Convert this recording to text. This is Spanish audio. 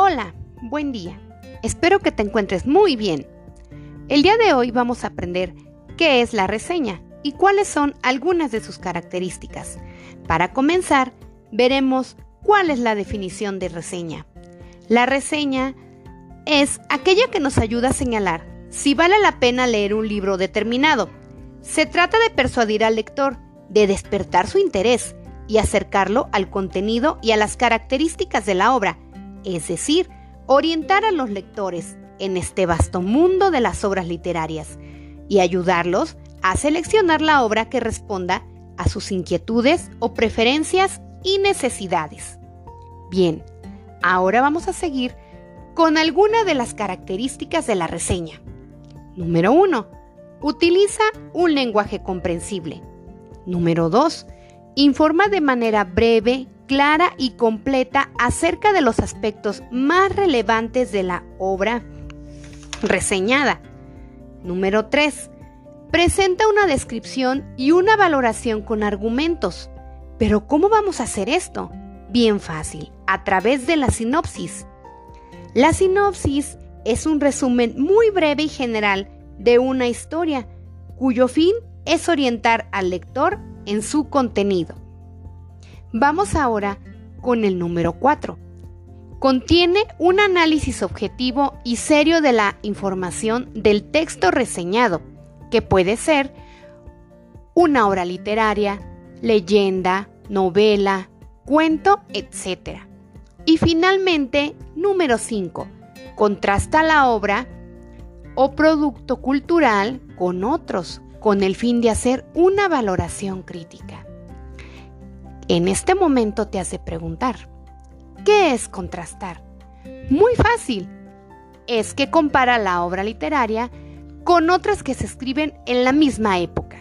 Hola, buen día. Espero que te encuentres muy bien. El día de hoy vamos a aprender qué es la reseña y cuáles son algunas de sus características. Para comenzar, veremos cuál es la definición de reseña. La reseña es aquella que nos ayuda a señalar si vale la pena leer un libro determinado. Se trata de persuadir al lector, de despertar su interés y acercarlo al contenido y a las características de la obra, es decir, orientar a los lectores en este vasto mundo de las obras literarias y ayudarlos a seleccionar la obra que responda a sus inquietudes o preferencias y necesidades. Bien, ahora vamos a seguir con algunas de las características de la reseña. Número 1. Utiliza un lenguaje comprensible. Número 2. Informa de manera breve, clara y completa acerca de los aspectos más relevantes de la obra reseñada. Número 3. Presenta una descripción y una valoración con argumentos. Pero ¿cómo vamos a hacer esto? Bien fácil, a través de la sinopsis. La sinopsis es un resumen muy breve y general de una historia, cuyo fin es orientar al lector en su contenido. Vamos ahora con el número 4. Contiene un análisis objetivo y serio de la información del texto reseñado, que puede ser una obra literaria, leyenda, novela, cuento, etc. Y finalmente, número 5. Contrasta la obra o producto cultural con otros con el fin de hacer una valoración crítica. En este momento te hace preguntar, ¿qué es contrastar? Muy fácil. Es que compara la obra literaria con otras que se escriben en la misma época.